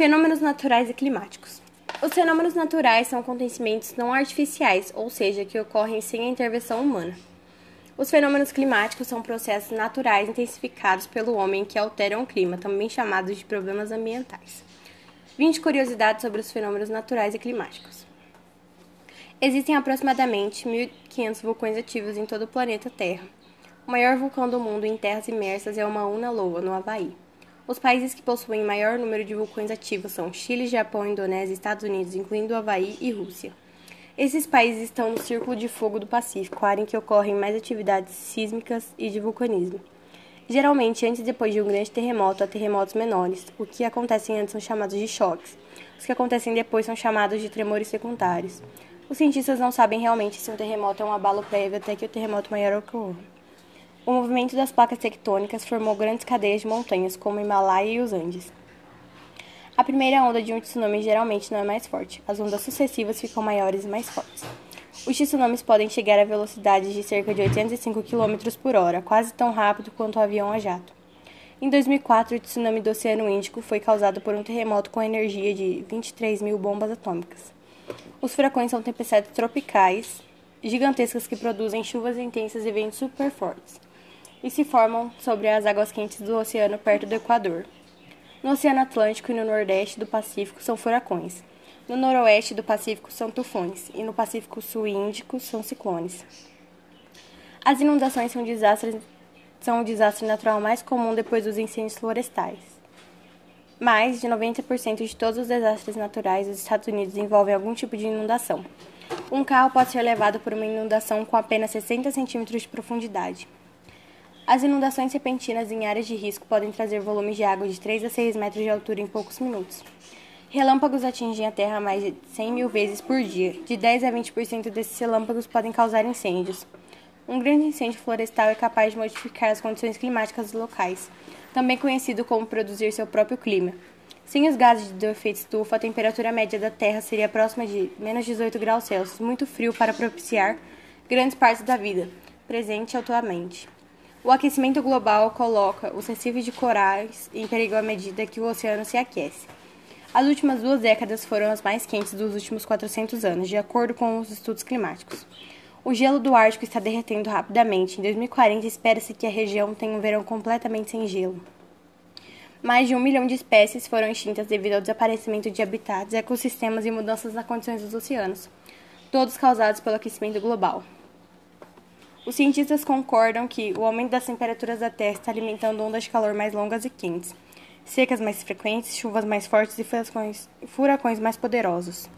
Fenômenos naturais e climáticos. Os fenômenos naturais são acontecimentos não artificiais, ou seja, que ocorrem sem a intervenção humana. Os fenômenos climáticos são processos naturais intensificados pelo homem que alteram o clima, também chamados de problemas ambientais. 20 curiosidades sobre os fenômenos naturais e climáticos. Existem aproximadamente 1.500 vulcões ativos em todo o planeta Terra. O maior vulcão do mundo em terras imersas é o Mauna Loa, no Havaí. Os países que possuem maior número de vulcões ativos são Chile, Japão, Indonésia, Estados Unidos, incluindo Havaí e Rússia. Esses países estão no Círculo de Fogo do Pacífico, área em que ocorrem mais atividades sísmicas e de vulcanismo. Geralmente, antes e depois de um grande terremoto, há terremotos menores. O que acontecem antes são chamados de choques. Os que acontecem depois são chamados de tremores secundários. Os cientistas não sabem realmente se um terremoto é um abalo prévio até que o terremoto maior ocorra. O movimento das placas tectônicas formou grandes cadeias de montanhas, como o Himalaia e os Andes. A primeira onda de um tsunami geralmente não é mais forte, as ondas sucessivas ficam maiores e mais fortes. Os tsunamis podem chegar a velocidades de cerca de 805 km por hora, quase tão rápido quanto o avião a jato. Em 2004, o tsunami do Oceano Índico foi causado por um terremoto com energia de 23 mil bombas atômicas. Os furacões são tempestades tropicais gigantescas que produzem chuvas intensas e ventos super fortes e se formam sobre as águas quentes do oceano perto do Equador. No Oceano Atlântico e no Nordeste do Pacífico são furacões. No Noroeste do Pacífico são tufões e no Pacífico Sul Índico são ciclones. As inundações são, desastres, são o desastre natural mais comum depois dos incêndios florestais. Mais de 90% de todos os desastres naturais dos Estados Unidos envolvem algum tipo de inundação. Um carro pode ser levado por uma inundação com apenas 60 centímetros de profundidade. As inundações repentinas em áreas de risco podem trazer volumes de água de 3 a 6 metros de altura em poucos minutos. Relâmpagos atingem a Terra mais de 100 mil vezes por dia. De 10 a 20% desses relâmpagos podem causar incêndios. Um grande incêndio florestal é capaz de modificar as condições climáticas locais, também conhecido como produzir seu próprio clima. Sem os gases de efeito estufa, a temperatura média da Terra seria próxima de menos 18 graus Celsius, muito frio para propiciar grandes partes da vida, presente atualmente. O aquecimento global coloca os recifes de corais em perigo à medida que o oceano se aquece. As últimas duas décadas foram as mais quentes dos últimos 400 anos, de acordo com os estudos climáticos. O gelo do Ártico está derretendo rapidamente. Em 2040, espera-se que a região tenha um verão completamente sem gelo. Mais de um milhão de espécies foram extintas devido ao desaparecimento de habitats, ecossistemas e mudanças nas condições dos oceanos, todos causados pelo aquecimento global. Os cientistas concordam que o aumento das temperaturas da Terra está alimentando ondas de calor mais longas e quentes, secas mais frequentes, chuvas mais fortes e furacões, mais poderosos.